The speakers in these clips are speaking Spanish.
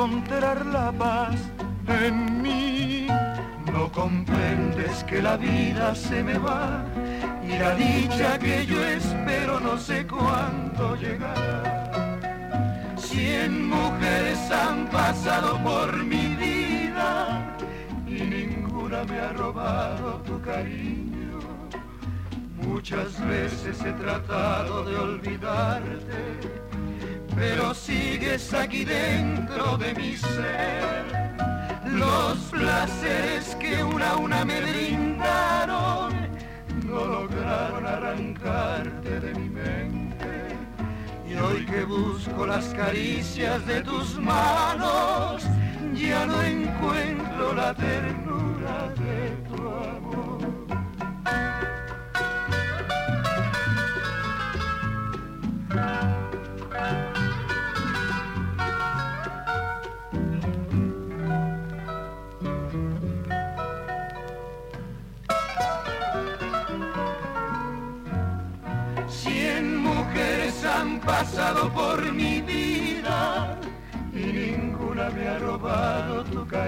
Encontrar la paz en mí. No comprendes que la vida se me va y la dicha que yo espero no sé cuándo llegará. Cien mujeres han pasado por mi vida y ninguna me ha robado tu cariño. Muchas veces he tratado de olvidarte, pero sigues aquí dentro de mi ser. Los placeres que una a una me brindaron no lograron arrancarte de mi mente. Y hoy que busco las caricias de tus manos, ya no encuentro la ternura de tu amor.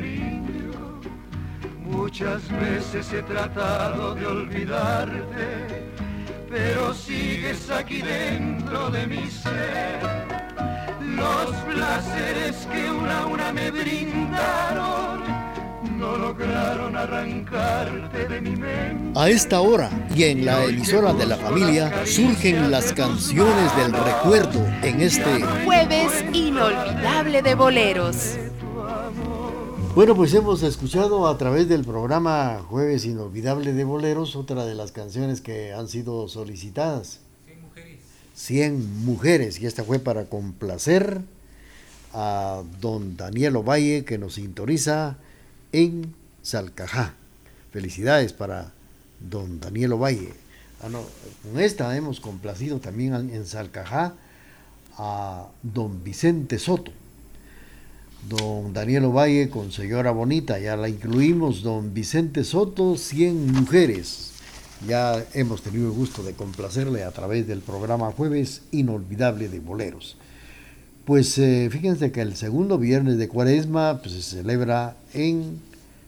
Cariño. Muchas veces he tratado de olvidarte, pero sigues aquí dentro de mi ser. Los placeres que una a una me brindaron no lograron arrancarte de mi mente. A esta hora y en la emisora de la familia surgen las canciones del recuerdo en este Jueves inolvidable de boleros. Bueno, pues hemos escuchado a través del programa Jueves Inolvidable de Boleros otra de las canciones que han sido solicitadas. 100 mujeres. 100 mujeres. Y esta fue para complacer a don Daniel Ovalle que nos sintoniza en Salcajá. Felicidades para don Daniel Ovalle. Ah, no, con esta hemos complacido también en Salcajá a don Vicente Soto. Don Daniel Ovalle con Señora Bonita, ya la incluimos. Don Vicente Soto, 100 mujeres. Ya hemos tenido el gusto de complacerle a través del programa Jueves Inolvidable de Boleros. Pues eh, fíjense que el segundo viernes de Cuaresma pues, se celebra en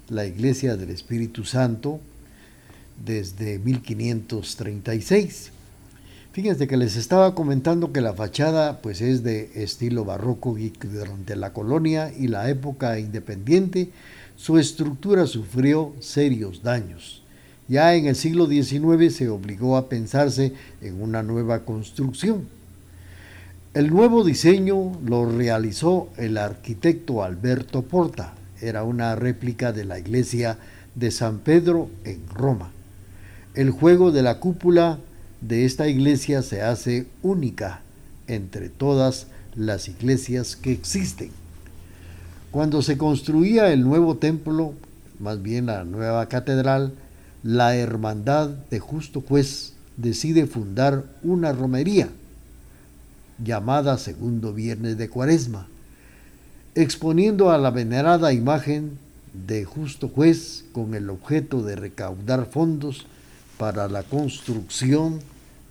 la Iglesia del Espíritu Santo desde 1536. Fíjense que les estaba comentando que la fachada pues es de estilo barroco y durante la colonia y la época independiente su estructura sufrió serios daños. Ya en el siglo XIX se obligó a pensarse en una nueva construcción. El nuevo diseño lo realizó el arquitecto Alberto Porta. Era una réplica de la iglesia de San Pedro en Roma. El juego de la cúpula de esta iglesia se hace única entre todas las iglesias que existen. Cuando se construía el nuevo templo, más bien la nueva catedral, la Hermandad de Justo Juez decide fundar una romería llamada Segundo Viernes de Cuaresma, exponiendo a la venerada imagen de Justo Juez con el objeto de recaudar fondos para la construcción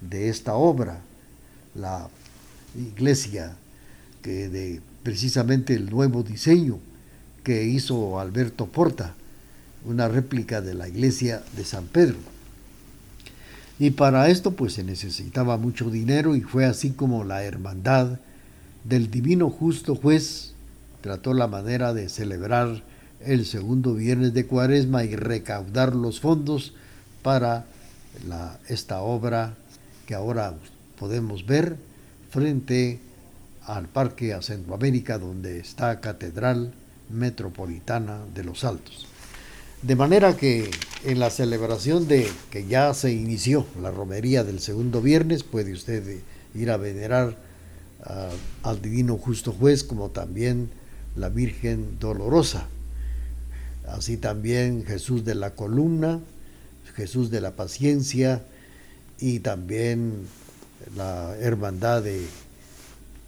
de esta obra, la iglesia que de precisamente el nuevo diseño que hizo Alberto Porta, una réplica de la iglesia de San Pedro. Y para esto pues se necesitaba mucho dinero y fue así como la hermandad del divino justo juez trató la manera de celebrar el segundo viernes de cuaresma y recaudar los fondos para esta obra ahora podemos ver frente al Parque a Centroamérica, donde está Catedral Metropolitana de los Altos. De manera que en la celebración de que ya se inició la romería del segundo viernes, puede usted ir a venerar al Divino Justo Juez, como también la Virgen Dolorosa. Así también Jesús de la Columna, Jesús de la Paciencia y también la Hermandad de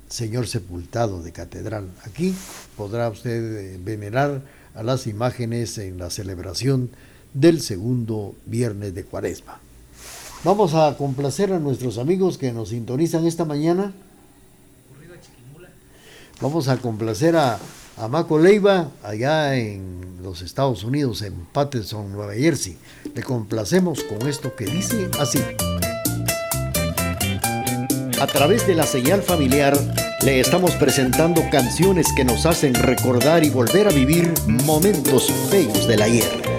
Señor Sepultado de Catedral. Aquí podrá usted venerar a las imágenes en la celebración del segundo viernes de Cuaresma. Vamos a complacer a nuestros amigos que nos sintonizan esta mañana Vamos a complacer a, a Maco Leiva allá en los Estados Unidos, en Patterson, Nueva Jersey. Le complacemos con esto que dice así. A través de la señal familiar le estamos presentando canciones que nos hacen recordar y volver a vivir momentos bellos del ayer.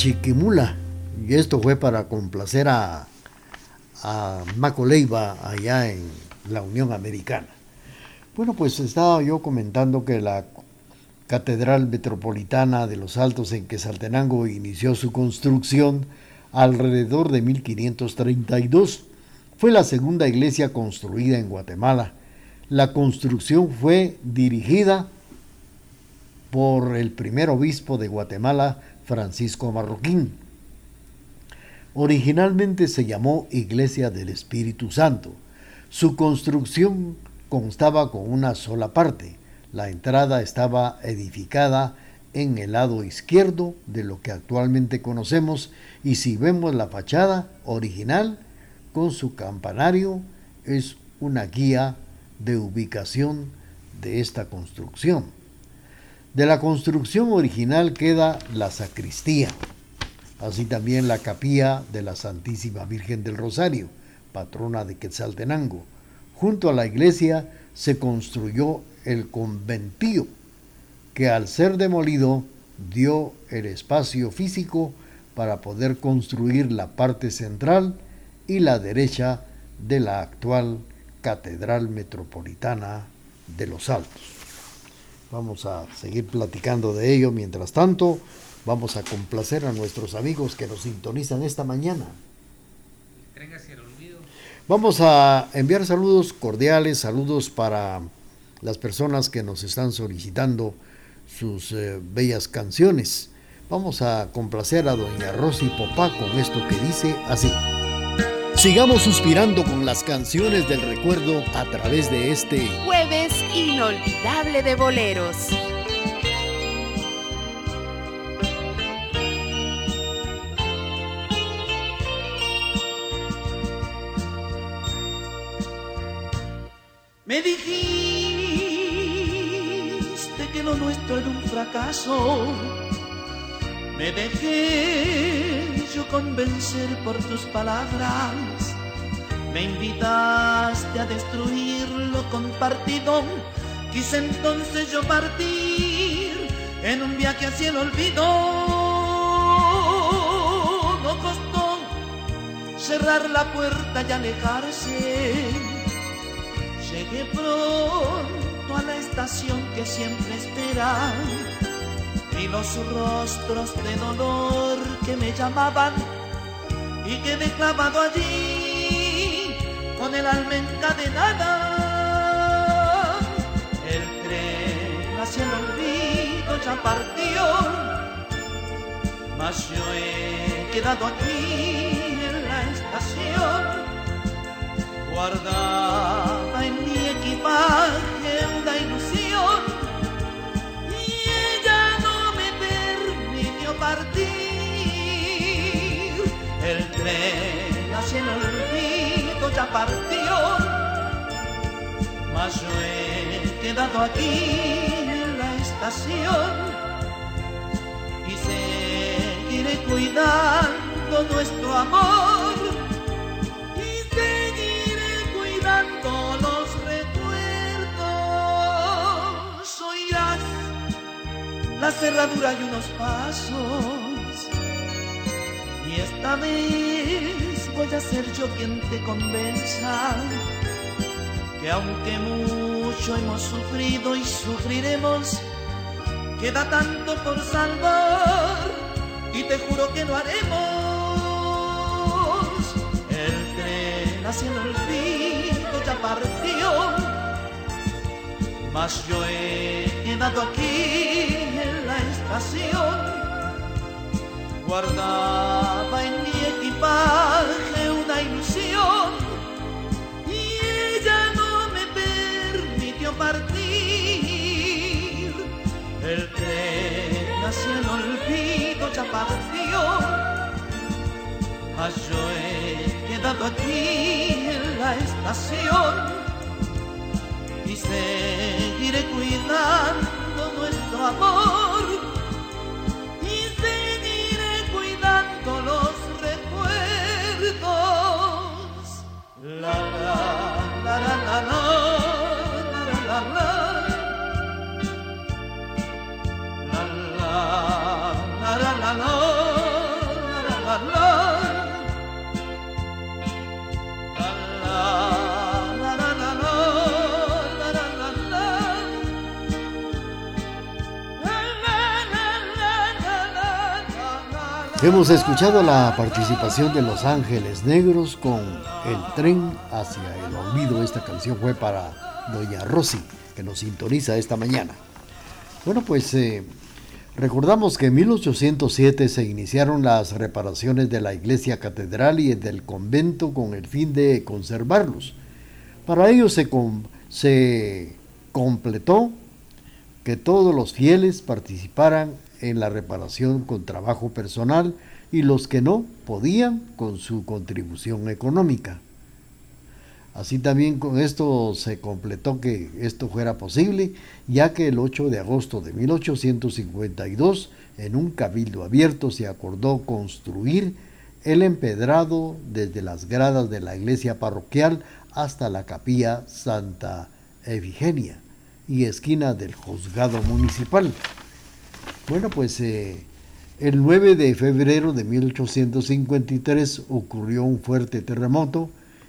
Chiquimula. Y esto fue para complacer a a allá en la Unión Americana. Bueno, pues estaba yo comentando que la Catedral Metropolitana de los Altos en Quesaltenango inició su construcción alrededor de 1532. Fue la segunda iglesia construida en Guatemala. La construcción fue dirigida por el primer obispo de Guatemala, Francisco Marroquín. Originalmente se llamó Iglesia del Espíritu Santo. Su construcción constaba con una sola parte. La entrada estaba edificada en el lado izquierdo de lo que actualmente conocemos y si vemos la fachada original con su campanario es una guía de ubicación de esta construcción. De la construcción original queda la sacristía, así también la capilla de la Santísima Virgen del Rosario, patrona de Quetzaltenango. Junto a la iglesia se construyó el conventío, que al ser demolido dio el espacio físico para poder construir la parte central y la derecha de la actual Catedral Metropolitana de los Altos. Vamos a seguir platicando de ello. Mientras tanto, Vamos a complacer a nuestros amigos que nos sintonizan esta mañana. Vamos a enviar saludos cordiales, saludos para las personas que nos están solicitando sus eh, bellas canciones. Vamos a complacer a doña Rosy Popá con esto que dice así. Sigamos suspirando con las canciones del recuerdo a través de este jueves inolvidable de boleros. Me dijiste que lo nuestro era un fracaso. Me dejé yo convencer por tus palabras. Me invitaste a destruir compartido. Quise entonces yo partir en un viaje hacia el olvido. No costó cerrar la puerta y alejarse Llegué pronto a la estación que siempre espera y los rostros de dolor que me llamaban y que quedé clavado allí con el alma encadenada. Hacia el olvido ya partió, mas yo he quedado aquí en la estación guardaba en mi equipaje una ilusión. Y ella no me permitió partir. El tren hacia el olvido ya partió, mas yo he quedado aquí y seguiré cuidando nuestro amor los recuerdos. Oirás la cerradura y unos pasos. Y esta vez voy a ser yo quien te convenza que aunque mucho hemos sufrido y sufriremos, queda tanto por salvar y te juro que lo haremos. El tren hacia el olvido partió, mas yo he quedado aquí en la estación, guardaba en mi equipaje una ilusión y ella no me permitió partir. Hacia el olvido ya partió, yo he quedado aquí en la estación y seguiré cuidando nuestro amor y seguiré cuidando los recuerdos. La la la la la la Hemos escuchado la participación de Los Ángeles Negros con El tren hacia el olvido. Esta canción fue para Doña Rosy, que nos sintoniza esta mañana. Bueno, pues eh, recordamos que en 1807 se iniciaron las reparaciones de la iglesia catedral y del convento con el fin de conservarlos. Para ello se, se completó que todos los fieles participaran en la reparación con trabajo personal y los que no podían con su contribución económica. Así también con esto se completó que esto fuera posible, ya que el 8 de agosto de 1852, en un cabildo abierto, se acordó construir el empedrado desde las gradas de la iglesia parroquial hasta la capilla Santa Efigenia y esquina del juzgado municipal. Bueno, pues eh, el 9 de febrero de 1853 ocurrió un fuerte terremoto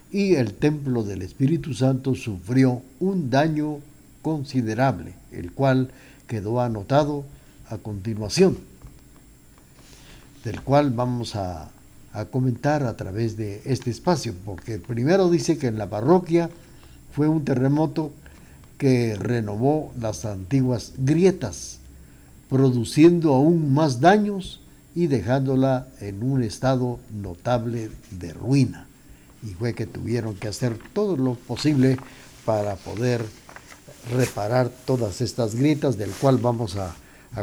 y el templo del Espíritu Santo sufrió un daño considerable, el cual quedó anotado a continuación, del cual vamos a a comentar a través de este espacio, porque primero dice que en la parroquia fue un terremoto que renovó las antiguas grietas, produciendo aún más daños y dejándola en un estado notable de ruina. Y fue que tuvieron que hacer todo lo posible para poder reparar todas estas grietas, del cual vamos a,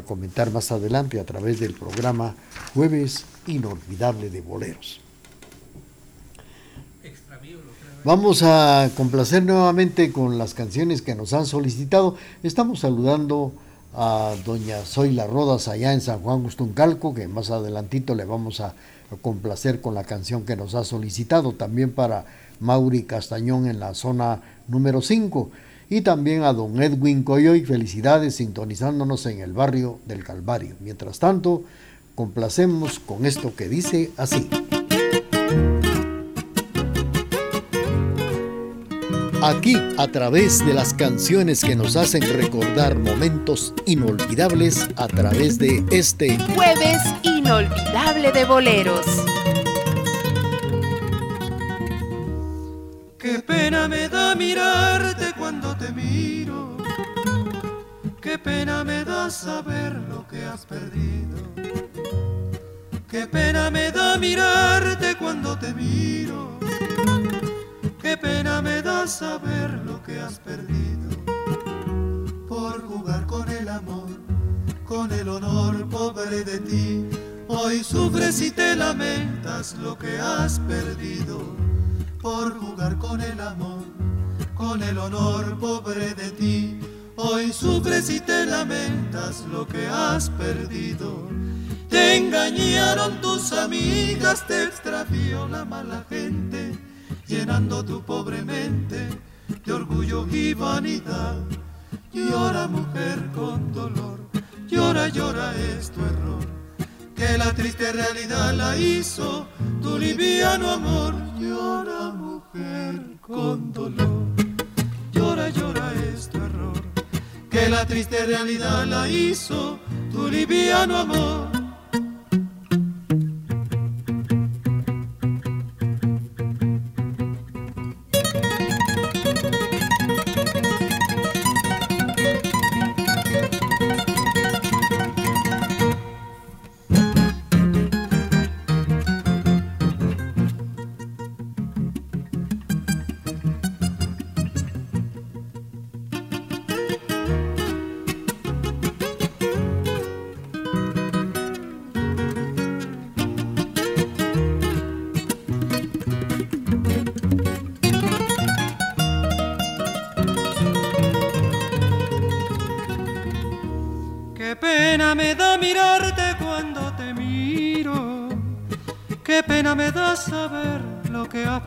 comentar más adelante a través del programa Jueves Inolvidable de Boleros. Vamos a complacer nuevamente con las canciones que nos han solicitado. Estamos saludando doña Zoila Rodas allá en San Juan Gustuncalco, que más adelantito le vamos a complacer con la canción que nos ha solicitado. También para Mauri Castañón en la zona número 5. Y también a don Edwin Coyoy, felicidades sintonizándonos en el barrio del Calvario. Mientras tanto, complacemos con esto que dice así. Aquí, a través de las canciones que nos hacen recordar momentos inolvidables, a través de este jueves inolvidable de boleros. Qué pena me da mirarte cuando te miro. Qué pena me da saber lo que has perdido. Qué pena me da mirarte cuando te miro pena me da saber lo que has perdido por jugar con el amor, con el honor pobre de ti. Hoy sufres y te lamentas lo que has perdido por jugar con el amor, con el honor pobre de ti. Hoy sufres y te lamentas lo que has perdido. Te engañaron tus amigas, te extravió la mala gente llenando tu pobre mente de orgullo y vanidad. Llora mujer con dolor, llora, llora es tu error, que la triste realidad la hizo tu liviano amor. Llora mujer con dolor, llora, llora es tu error, que la triste realidad la hizo tu liviano amor.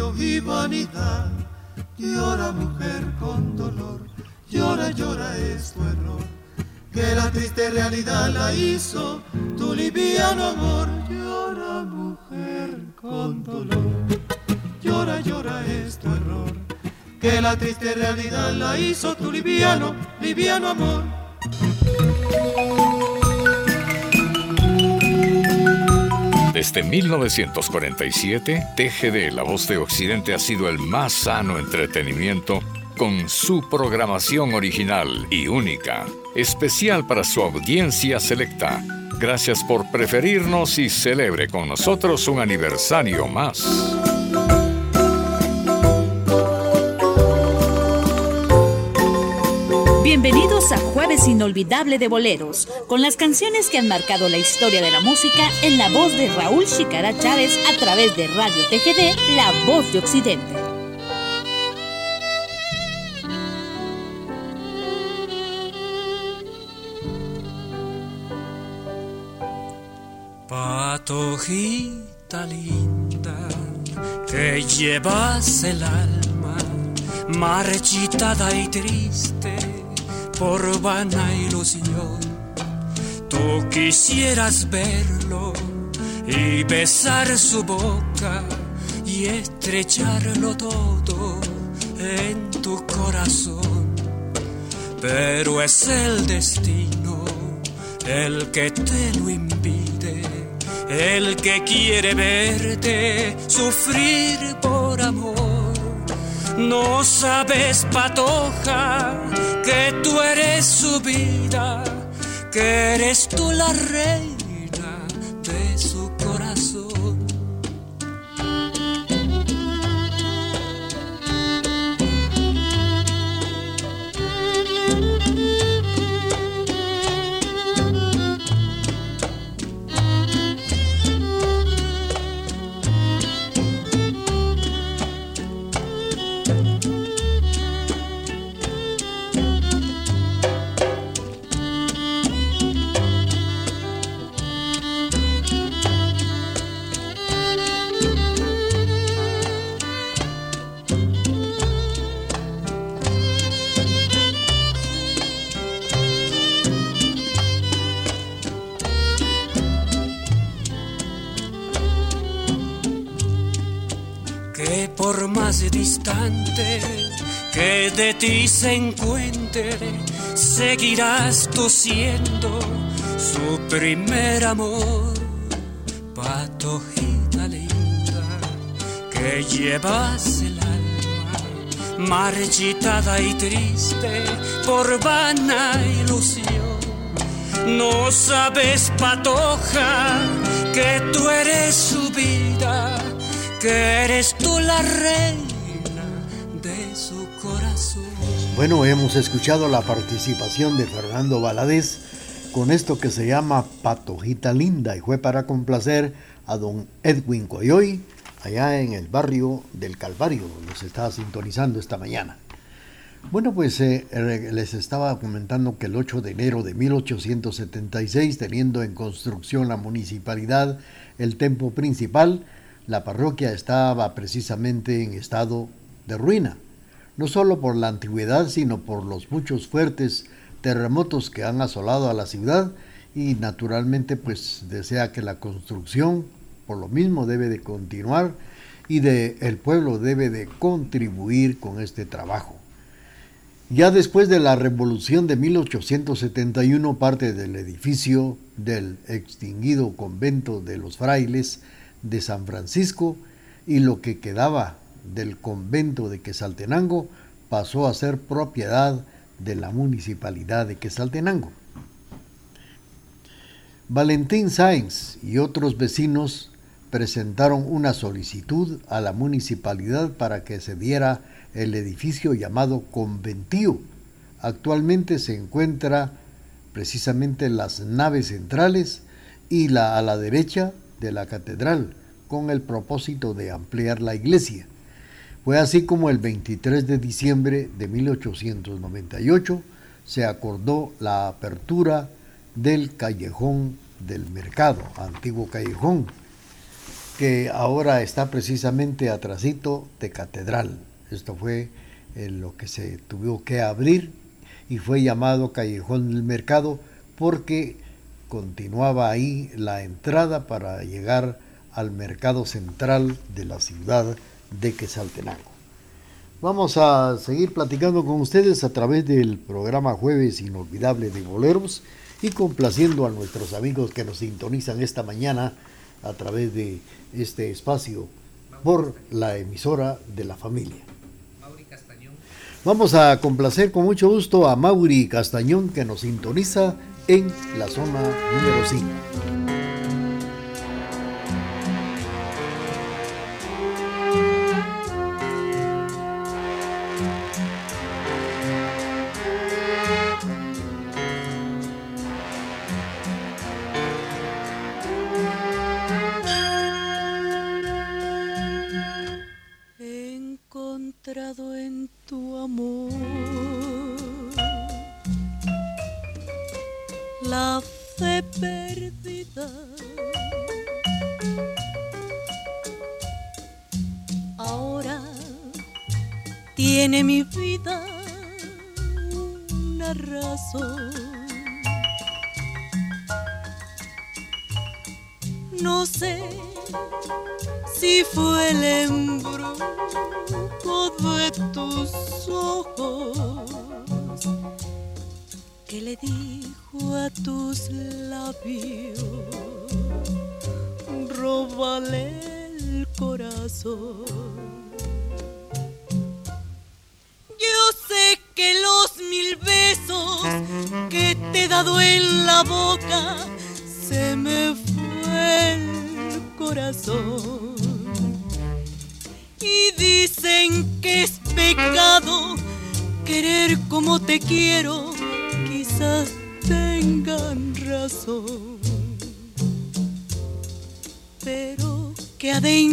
orgullo y vanidad. Llora mujer con dolor, llora, llora es tu error, que la triste realidad la hizo tu liviano amor. Llora mujer con dolor, llora, llora es tu error, que la triste realidad la hizo tu liviano, liviano amor. Desde 1947, TGD, La Voz de Occidente, ha sido el más sano entretenimiento con su programación original y única, especial para su audiencia selecta. Gracias por preferirnos y celebre con nosotros un aniversario más. Inolvidable de Boleros, con las canciones que han marcado la historia de la música en la voz de Raúl Chicara Chávez a través de Radio TGD, La Voz de Occidente. Patojita linda que llevas el alma marchitada y triste por vana ilusión. Tú quisieras verlo y besar su boca y estrecharlo todo en tu corazón. Pero es el destino el que te lo impide, el que quiere verte sufrir por amor. No sabes, patoja, que tú eres su vida, que eres tú la reina se encuentre, seguirás tú siendo su primer amor, patojita linda, que llevas el alma marchitada y triste por vana ilusión. No sabes, patoja, que tú eres su vida, que eres tú la reina Bueno, hemos escuchado la participación de Fernando Valadez con esto que se llama Patojita Linda y fue para complacer a don Edwin Coyoy allá en el barrio del Calvario, nos estaba sintonizando esta mañana. Bueno, pues eh, les estaba comentando que el 8 de enero de 1876, teniendo en construcción la municipalidad el templo principal, la parroquia estaba precisamente en estado de ruina no solo por la antigüedad, sino por los muchos fuertes terremotos que han asolado a la ciudad y naturalmente pues desea que la construcción por lo mismo debe de continuar y de, el pueblo debe de contribuir con este trabajo. Ya después de la revolución de 1871, parte del edificio del extinguido convento de los frailes de San Francisco y lo que quedaba del convento de Quesaltenango pasó a ser propiedad de la municipalidad de Quesaltenango. Valentín Sáenz y otros vecinos presentaron una solicitud a la municipalidad para que se diera el edificio llamado Conventío. Actualmente se encuentra precisamente las naves centrales y la a la derecha de la catedral, con el propósito de ampliar la iglesia. Fue así como el 23 de diciembre de 1898 se acordó la apertura del callejón del mercado, antiguo callejón, que ahora está precisamente atrasito de catedral. Esto fue lo que se tuvo que abrir y fue llamado callejón del mercado porque continuaba ahí la entrada para llegar al mercado central de la ciudad de Quesaltenango. Vamos a seguir platicando con ustedes a través del programa Jueves Inolvidable de Boleros y complaciendo a nuestros amigos que nos sintonizan esta mañana a través de este espacio por la emisora de la familia. Vamos a complacer con mucho gusto a Mauri Castañón que nos sintoniza en la zona número 5.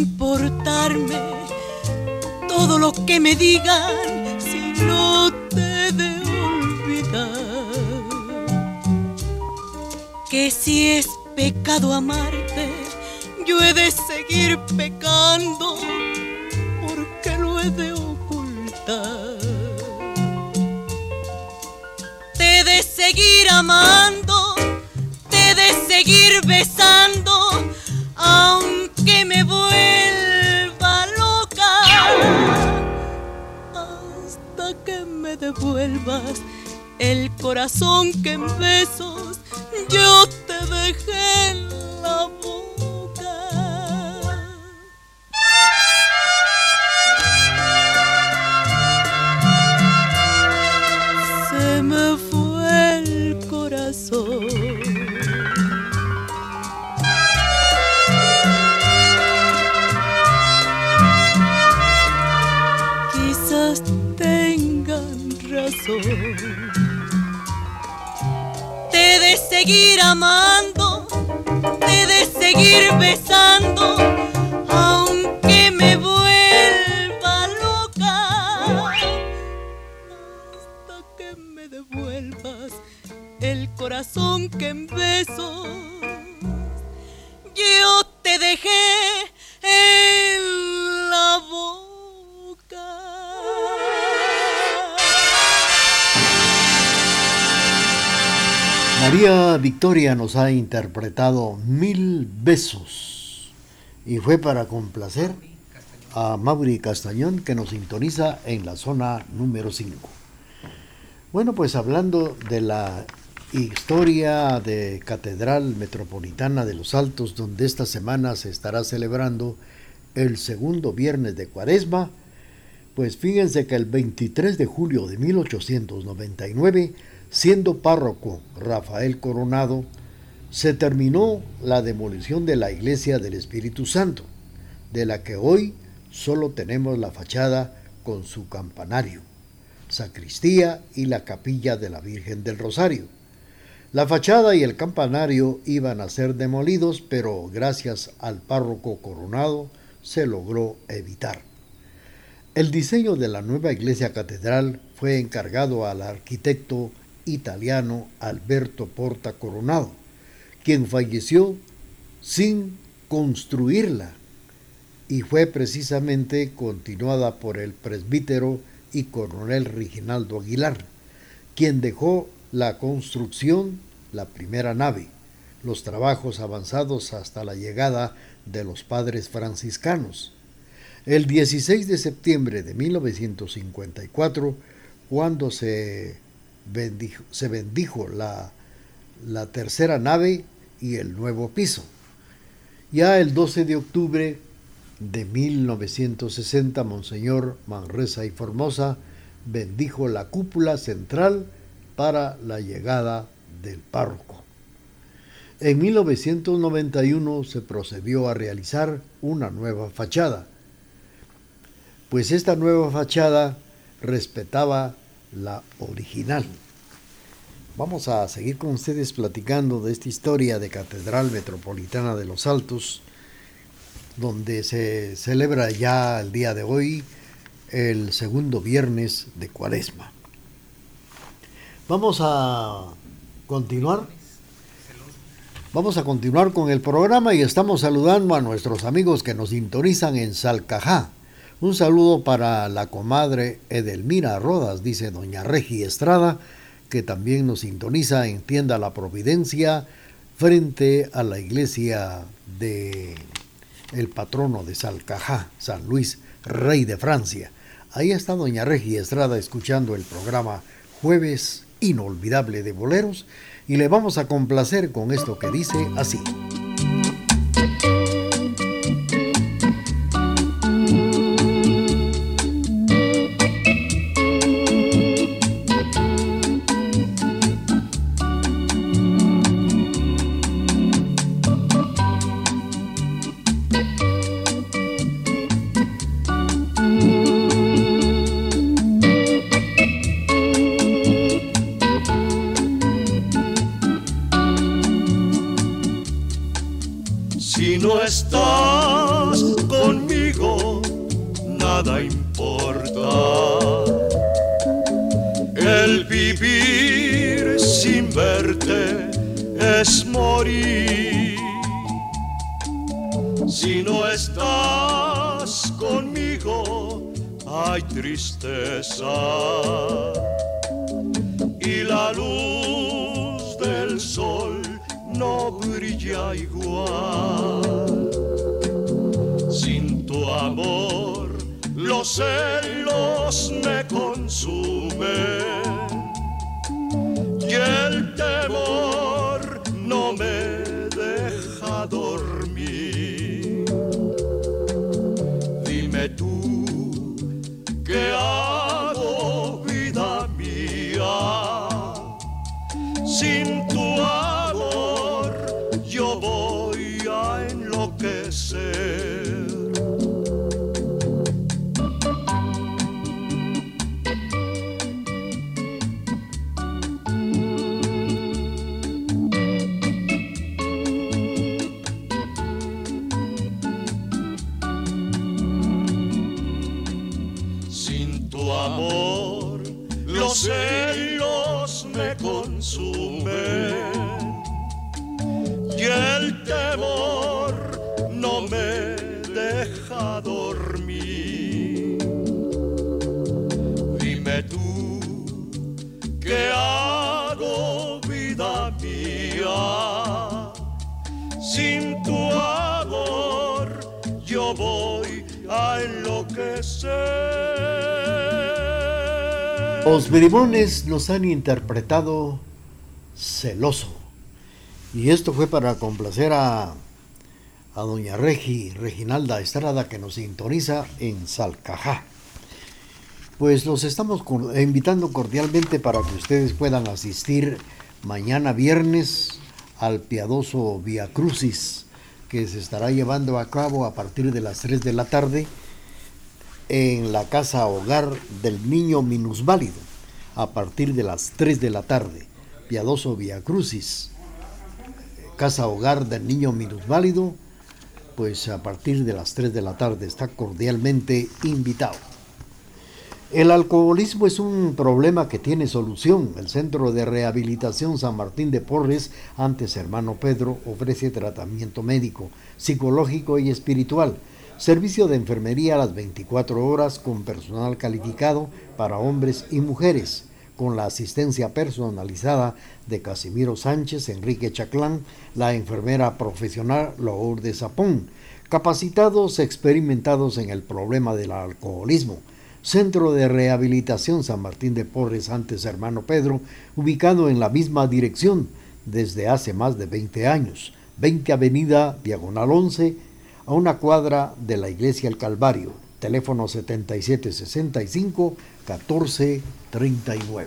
Importarme todo lo que me digan no te de olvidar que si es pecado amarte, yo he de seguir pecando porque lo he de ocultar. Te he de seguir amando, te he de seguir besando, aunque me vuelva devuelvas el corazón que en besos yo te dejé seguir amando, te de seguir besando, aunque me vuelva loca. Hasta que me devuelvas el corazón que en besos Victoria nos ha interpretado Mil Besos y fue para complacer a Mauri Castañón que nos sintoniza en la zona número 5. Bueno, pues hablando de la historia de Catedral Metropolitana de los Altos, donde esta semana se estará celebrando el segundo viernes de Cuaresma, pues fíjense que el 23 de julio de 1899 Siendo párroco Rafael Coronado, se terminó la demolición de la iglesia del Espíritu Santo, de la que hoy solo tenemos la fachada con su campanario, sacristía y la capilla de la Virgen del Rosario. La fachada y el campanario iban a ser demolidos, pero gracias al párroco Coronado se logró evitar. El diseño de la nueva iglesia catedral fue encargado al arquitecto italiano Alberto Porta Coronado, quien falleció sin construirla y fue precisamente continuada por el presbítero y coronel Reginaldo Aguilar, quien dejó la construcción, la primera nave, los trabajos avanzados hasta la llegada de los padres franciscanos. El 16 de septiembre de 1954, cuando se se bendijo la, la tercera nave y el nuevo piso. Ya el 12 de octubre de 1960, Monseñor Manresa y Formosa bendijo la cúpula central para la llegada del párroco. En 1991 se procedió a realizar una nueva fachada, pues esta nueva fachada respetaba la original. Vamos a seguir con ustedes platicando de esta historia de Catedral Metropolitana de los Altos, donde se celebra ya el día de hoy el segundo viernes de Cuaresma. Vamos a continuar. Vamos a continuar con el programa y estamos saludando a nuestros amigos que nos sintonizan en Salcajá, Un saludo para la comadre Edelmira Rodas, dice doña Regi Estrada, que también nos sintoniza en Tienda La Providencia frente a la iglesia de el patrono de Salcajá, San Luis, rey de Francia. Ahí está doña Regi Estrada escuchando el programa Jueves Inolvidable de Boleros y le vamos a complacer con esto que dice así. morir si no estás conmigo. Hay tristeza y la luz del sol no brilla igual. Sin tu amor los celos me consumen y el temor Salvador. Los brimones nos han interpretado celoso. Y esto fue para complacer a, a doña Regi, Reginalda Estrada, que nos sintoniza en Salcajá. Pues los estamos invitando cordialmente para que ustedes puedan asistir mañana viernes al piadoso Via Crucis, que se estará llevando a cabo a partir de las 3 de la tarde en la casa hogar del niño minusválido a partir de las 3 de la tarde. Piadoso Via Crucis, casa hogar del niño minusválido, pues a partir de las 3 de la tarde está cordialmente invitado. El alcoholismo es un problema que tiene solución. El Centro de Rehabilitación San Martín de Porres, antes hermano Pedro, ofrece tratamiento médico, psicológico y espiritual Servicio de enfermería a las 24 horas con personal calificado para hombres y mujeres, con la asistencia personalizada de Casimiro Sánchez, Enrique Chaclán, la enfermera profesional Lourdes Zapón, capacitados experimentados en el problema del alcoholismo. Centro de Rehabilitación San Martín de Porres, antes hermano Pedro, ubicado en la misma dirección desde hace más de 20 años. 20 Avenida Diagonal 11, a una cuadra de la Iglesia El Calvario. Teléfono 7765-1439.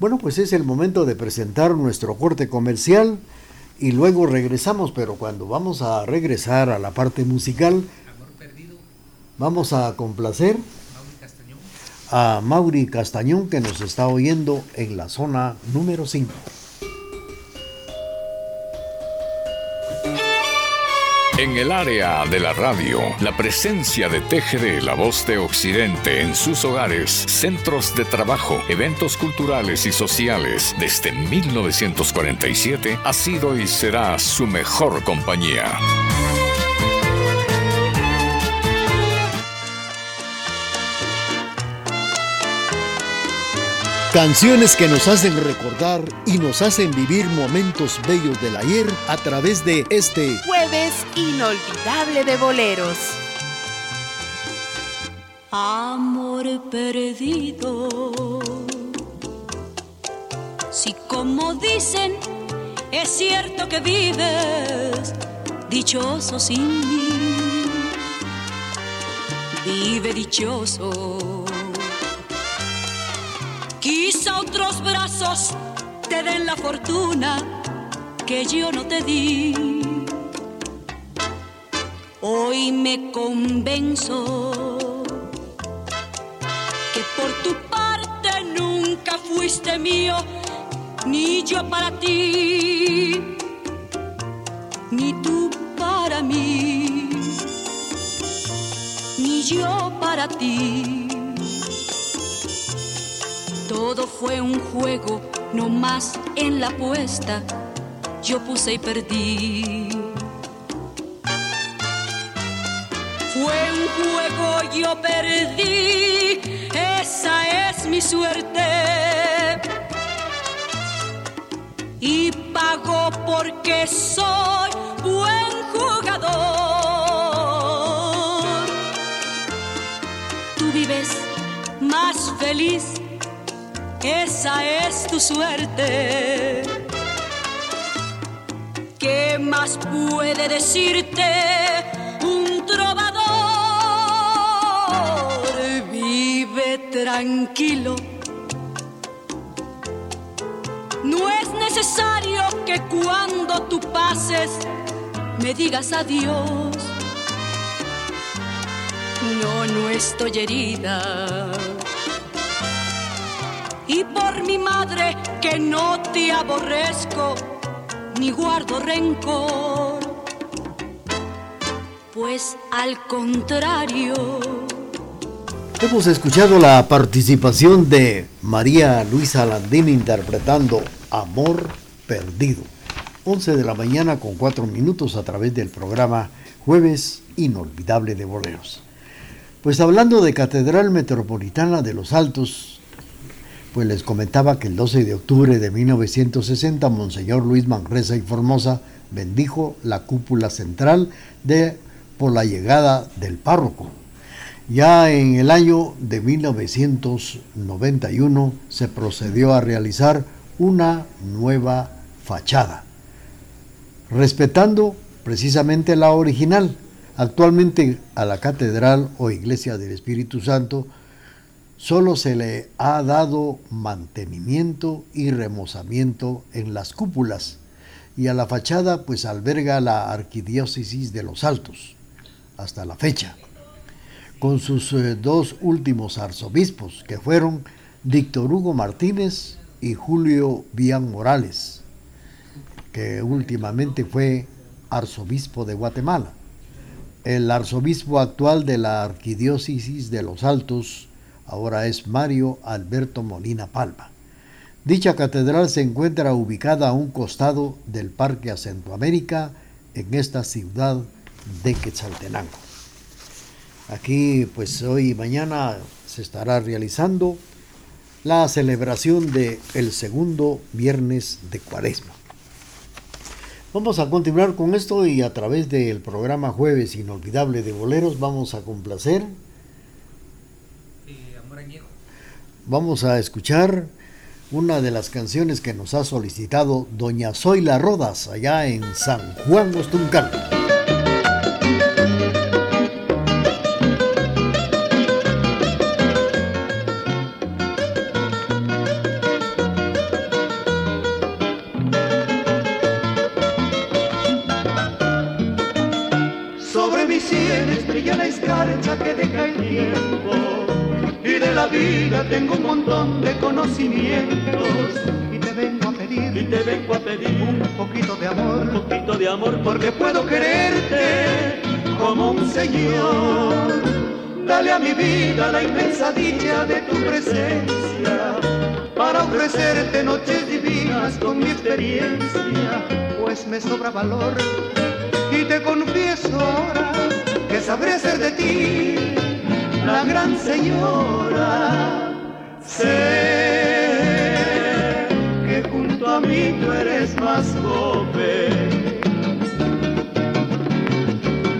Bueno, pues es el momento de presentar nuestro corte comercial y luego regresamos, pero cuando vamos a regresar a la parte musical, vamos a complacer a Mauri Castañón que nos está oyendo en la zona número 5. En el área de la radio, la presencia de TGD, la voz de Occidente, en sus hogares, centros de trabajo, eventos culturales y sociales, desde 1947, ha sido y será su mejor compañía. Canciones que nos hacen recordar y nos hacen vivir momentos bellos del ayer a través de este jueves inolvidable de boleros. Amor perdido. Si como dicen, es cierto que vives dichoso sin mí. Vive dichoso Quizá otros brazos te den la fortuna que yo no te di. Hoy me convenzo que por tu parte nunca fuiste mío, ni yo para ti, ni tú para mí, ni yo para ti. Todo fue un juego, no más en la apuesta. Yo puse y perdí. Fue un juego, yo perdí. Esa es mi suerte. Y pago porque soy buen jugador. Tú vives más feliz esa es tu suerte. ¿Qué más puede decirte un trovador? Vive tranquilo. No es necesario que cuando tú pases me digas adiós. No, no estoy herida y por mi madre que no te aborrezco ni guardo rencor, pues al contrario. Hemos escuchado la participación de María Luisa Landín interpretando Amor Perdido. 11 de la mañana con 4 minutos a través del programa Jueves Inolvidable de Boleros. Pues hablando de Catedral Metropolitana de los Altos, pues les comentaba que el 12 de octubre de 1960 Monseñor Luis Manresa y Formosa bendijo la cúpula central de por la llegada del párroco. Ya en el año de 1991 se procedió a realizar una nueva fachada, respetando precisamente la original. Actualmente a la catedral o iglesia del Espíritu Santo solo se le ha dado mantenimiento y remozamiento en las cúpulas y a la fachada pues alberga la arquidiócesis de los Altos hasta la fecha, con sus eh, dos últimos arzobispos que fueron Víctor Hugo Martínez y Julio Bian Morales, que últimamente fue arzobispo de Guatemala. El arzobispo actual de la arquidiócesis de los Altos, ahora es Mario Alberto Molina Palma. Dicha catedral se encuentra ubicada a un costado del Parque Centroamérica en esta ciudad de Quetzaltenango. Aquí pues hoy y mañana se estará realizando la celebración del el segundo viernes de Cuaresma. Vamos a continuar con esto y a través del programa Jueves Inolvidable de Boleros vamos a complacer vamos a escuchar una de las canciones que nos ha solicitado doña Zoila Rodas allá en San Juan Ostuncán. Vida tengo un montón de conocimientos. Y te vengo a pedir, y te vengo a pedir un poquito de amor, un poquito de amor porque puedo quererte como un señor. Dale a mi vida la inmensa dicha de tu presencia para ofrecerte noches divinas con mi experiencia, pues me sobra valor y te confieso ahora que sabré ser de ti la gran señora. Sé mí tú eres más joven.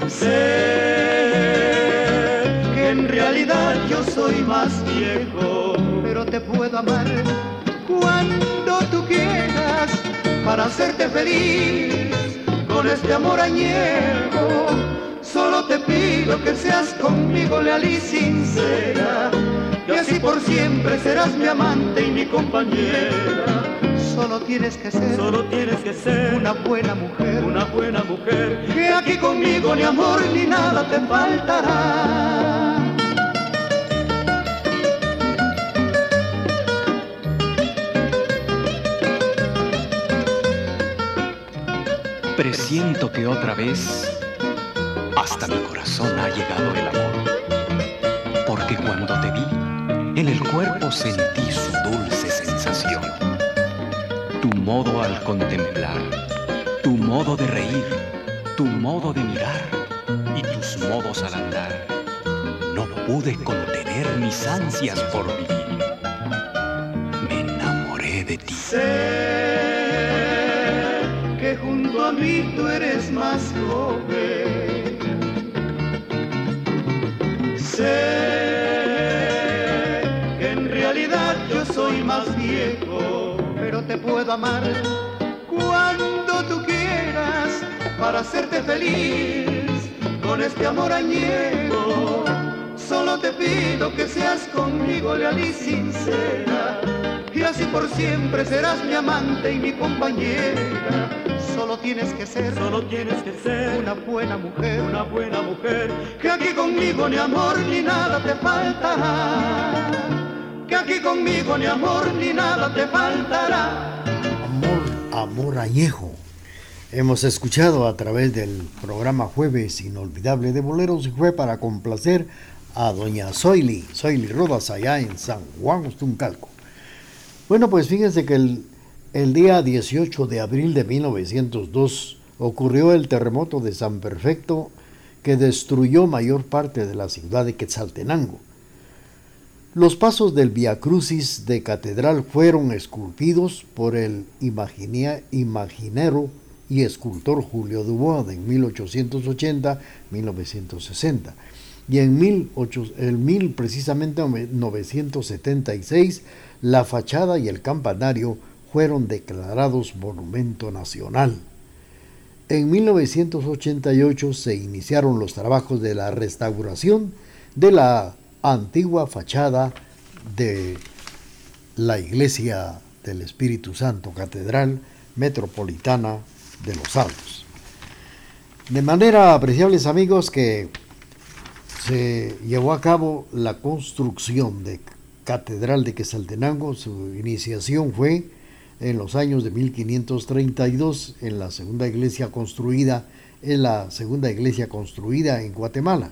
Sé que en realidad yo soy más viejo, pero te puedo amar cuando tú quieras para hacerte feliz con este amor añejo. Solo te pido que seas conmigo leal y sincera, y así por siempre serás mi amante y mi compañera. Solo tienes que ser, solo tienes que ser una buena mujer, una buena mujer. Que aquí conmigo ni amor ni nada te faltará. Presiento que otra vez hasta mi corazón ha llegado el amor. Porque cuando te vi, en el cuerpo sentí su dulce sensación. Tu modo al contemplar, tu modo de reír, tu modo de mirar y tus modos al andar. No pude contener mis ansias por vivir. Me enamoré de ti. Sé que junto a mí tú eres más joven. Más viejo, pero te puedo amar cuando tú quieras para hacerte feliz con este amor añejo. Solo te pido que seas conmigo leal y sincera, y así por siempre serás mi amante y mi compañera. Solo tienes que ser, solo tienes que ser una buena mujer, una buena mujer. Que aquí conmigo ni amor ni nada te faltará. Que aquí conmigo ni amor ni nada te faltará. Amor, amor añejo. Hemos escuchado a través del programa Jueves Inolvidable de Boleros y fue para complacer a doña Zoili, Zoili Rodas allá en San Juan Ustuncalco. Bueno, pues fíjense que el, el día 18 de abril de 1902 ocurrió el terremoto de San Perfecto que destruyó mayor parte de la ciudad de Quetzaltenango. Los pasos del Via Crucis de Catedral fueron esculpidos por el imaginero y escultor Julio Dubois en 1880-1960 y en 18, el 1000 precisamente 976 la fachada y el campanario fueron declarados monumento nacional. En 1988 se iniciaron los trabajos de la restauración de la antigua fachada de la iglesia del Espíritu Santo, Catedral Metropolitana de los Altos. De manera apreciables amigos que se llevó a cabo la construcción de Catedral de Quesaltenango, su iniciación fue en los años de 1532 en la segunda iglesia construida en la segunda iglesia construida en Guatemala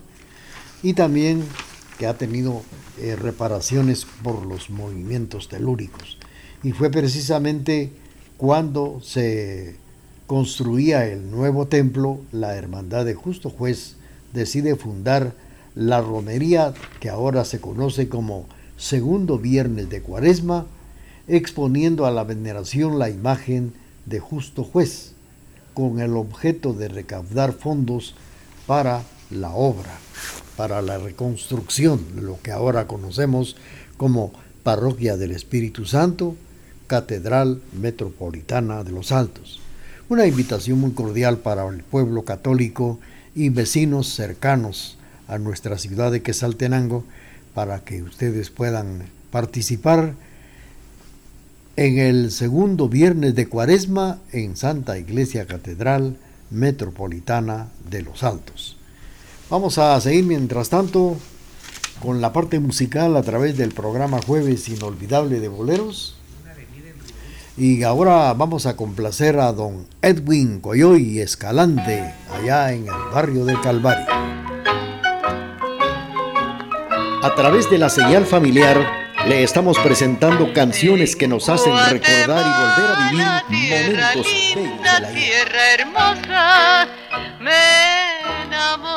y también que ha tenido eh, reparaciones por los movimientos telúricos. Y fue precisamente cuando se construía el nuevo templo la hermandad de justo juez decide fundar la romería que ahora se conoce como segundo viernes de cuaresma exponiendo a la veneración la imagen de justo juez, con el objeto de recaudar fondos para la obra, para la reconstrucción, lo que ahora conocemos como Parroquia del Espíritu Santo, Catedral Metropolitana de los Altos. Una invitación muy cordial para el pueblo católico y vecinos cercanos a nuestra ciudad de Quesaltenango para que ustedes puedan participar en el segundo viernes de Cuaresma en Santa Iglesia Catedral Metropolitana de los Altos. Vamos a seguir mientras tanto con la parte musical a través del programa Jueves Inolvidable de Boleros. Y ahora vamos a complacer a don Edwin Coyoy Escalante, allá en el barrio del Calvario. A través de la señal familiar, le estamos presentando canciones que nos hacen recordar y volver a vivir momentos bellos de la tierra hermosa, me enamoré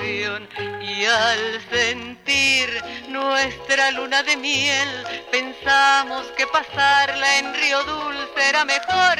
Y al sentir nuestra luna de miel, pensamos que pasarla en Río Dulce era mejor.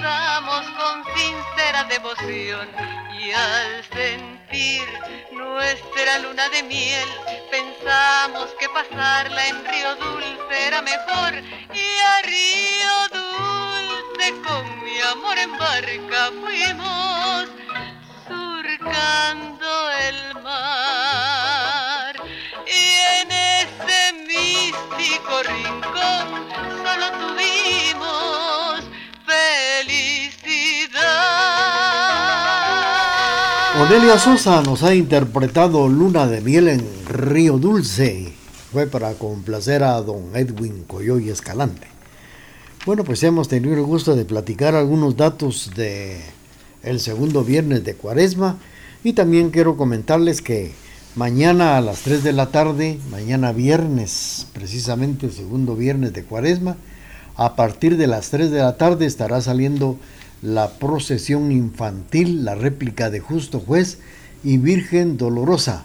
Casamos con sincera devoción. Y al sentir nuestra luna de miel, pensamos que pasarla en Río Dulce era mejor. Y a Río Dulce con mi amor en barca fuimos surcando el mar. Y en ese místico rincón Onelia Sosa nos ha interpretado Luna de Miel en Río Dulce. Fue para complacer a don Edwin Coyoy Escalante. Bueno, pues hemos tenido el gusto de platicar algunos datos de el segundo viernes de Cuaresma y también quiero comentarles que mañana a las 3 de la tarde, mañana viernes, precisamente el segundo viernes de Cuaresma, a partir de las 3 de la tarde estará saliendo la procesión infantil, la réplica de Justo Juez y Virgen Dolorosa,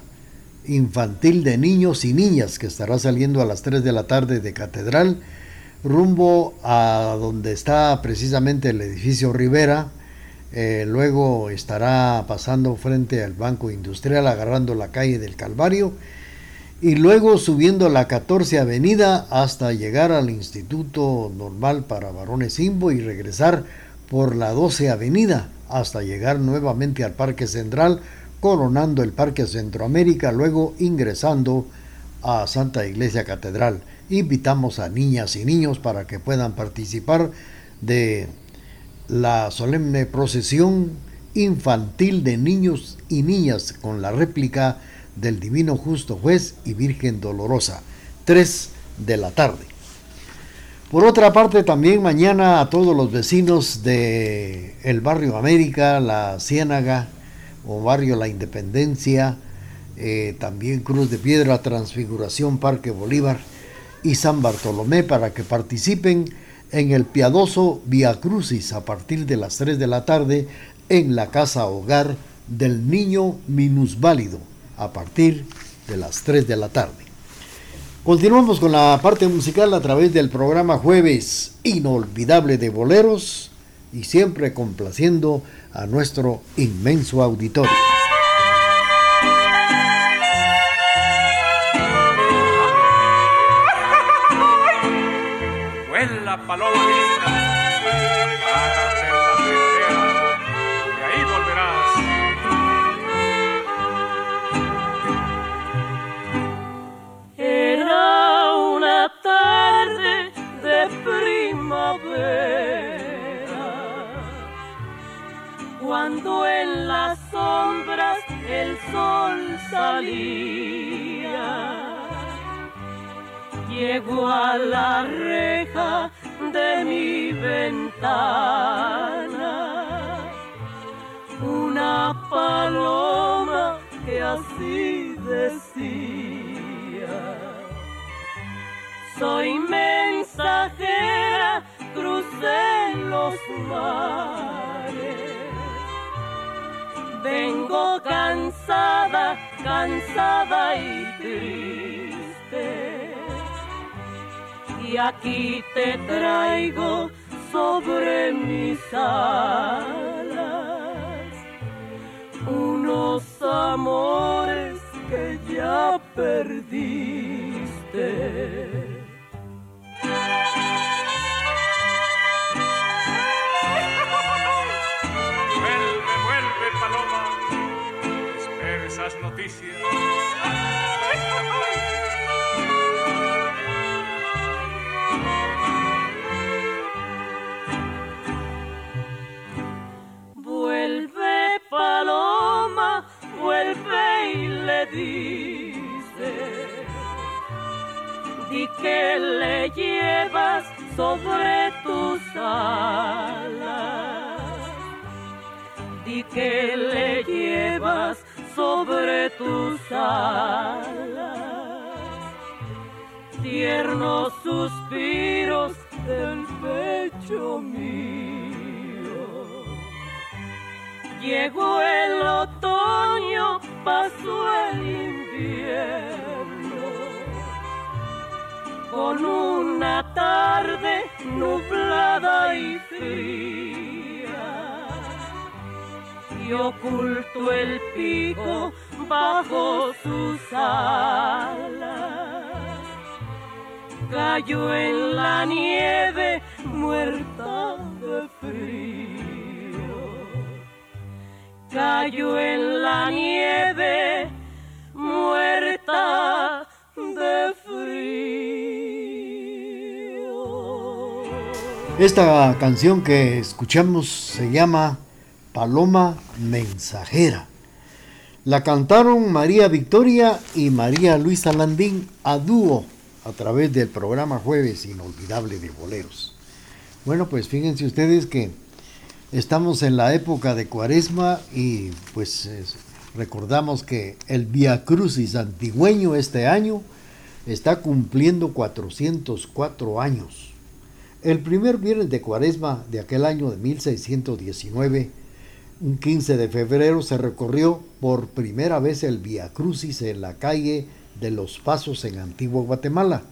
infantil de niños y niñas, que estará saliendo a las 3 de la tarde de Catedral, rumbo a donde está precisamente el edificio Rivera, eh, luego estará pasando frente al Banco Industrial, agarrando la calle del Calvario, y luego subiendo la 14 Avenida hasta llegar al Instituto Normal para Varones Simbo y regresar por la 12 Avenida hasta llegar nuevamente al Parque Central, coronando el Parque Centroamérica, luego ingresando a Santa Iglesia Catedral. Invitamos a niñas y niños para que puedan participar de la solemne procesión infantil de niños y niñas con la réplica del Divino Justo Juez y Virgen Dolorosa, 3 de la tarde. Por otra parte, también mañana a todos los vecinos de el barrio América, la Ciénaga o barrio La Independencia, eh, también Cruz de Piedra, Transfiguración, Parque Bolívar y San Bartolomé para que participen en el piadoso Via Crucis a partir de las 3 de la tarde en la casa hogar del niño minusválido a partir de las 3 de la tarde. Continuamos con la parte musical a través del programa Jueves Inolvidable de Boleros y siempre complaciendo a nuestro inmenso auditorio. Cuando en las sombras el sol salía. Llegó a la reja de mi ventana cansada y triste. Y aquí te traigo sobre mis alas unos amores que ya perdiste. Esas noticias. Vuelve paloma, vuelve y le dice, di que le llevas sobre tus alas, di que le llevas sobre tus alas, tiernos suspiros del pecho mío. Llegó el otoño, pasó el invierno, con una tarde nublada y fría oculto el pico bajo sus alas. Cayó en la nieve muerta de frío. Cayó en la nieve muerta de frío. Esta canción que escuchamos se llama Paloma Mensajera. La cantaron María Victoria y María Luisa Landín a dúo a través del programa Jueves Inolvidable de Boleros. Bueno, pues fíjense ustedes que estamos en la época de Cuaresma y pues recordamos que el Via Crucis antigüeño este año está cumpliendo 404 años. El primer viernes de Cuaresma de aquel año de 1619 un 15 de febrero se recorrió por primera vez el Via Crucis en la calle de Los Pasos en Antigua Guatemala.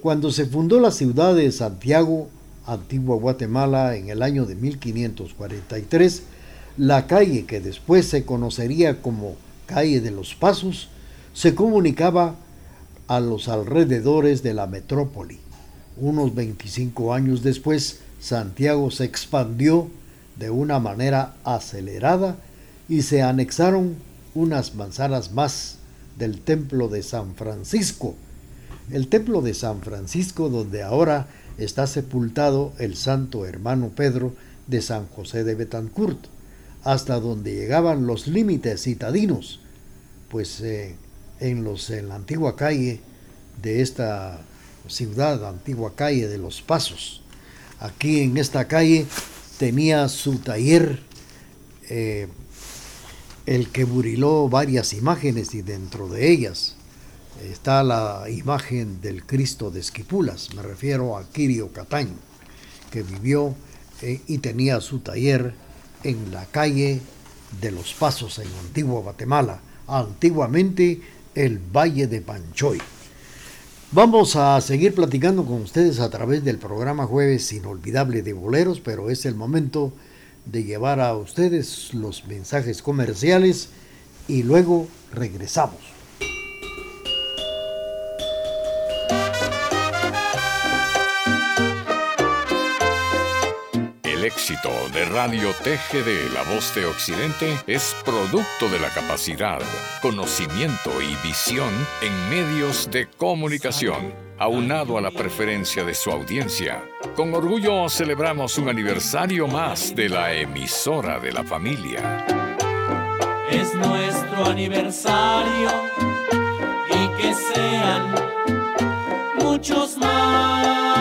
Cuando se fundó la ciudad de Santiago, Antigua Guatemala, en el año de 1543, la calle que después se conocería como Calle de los Pasos se comunicaba a los alrededores de la metrópoli. Unos 25 años después, Santiago se expandió de una manera acelerada y se anexaron unas manzanas más del templo de San Francisco. El templo de San Francisco donde ahora está sepultado el santo hermano Pedro de San José de Betancourt, hasta donde llegaban los límites citadinos, pues eh, en, los, en la antigua calle de esta ciudad, antigua calle de los Pasos. Aquí en esta calle tenía su taller, eh, el que buriló varias imágenes y dentro de ellas está la imagen del Cristo de Esquipulas, me refiero a Kirio Cataño, que vivió eh, y tenía su taller en la calle de los Pasos en Antigua Guatemala, antiguamente el Valle de Panchoy. Vamos a seguir platicando con ustedes a través del programa Jueves Inolvidable de Boleros, pero es el momento de llevar a ustedes los mensajes comerciales y luego regresamos. El éxito de Radio TGD La Voz de Occidente es producto de la capacidad, conocimiento y visión en medios de comunicación, aunado a la preferencia de su audiencia. Con orgullo celebramos un aniversario más de la emisora de la familia. Es nuestro aniversario y que sean muchos más.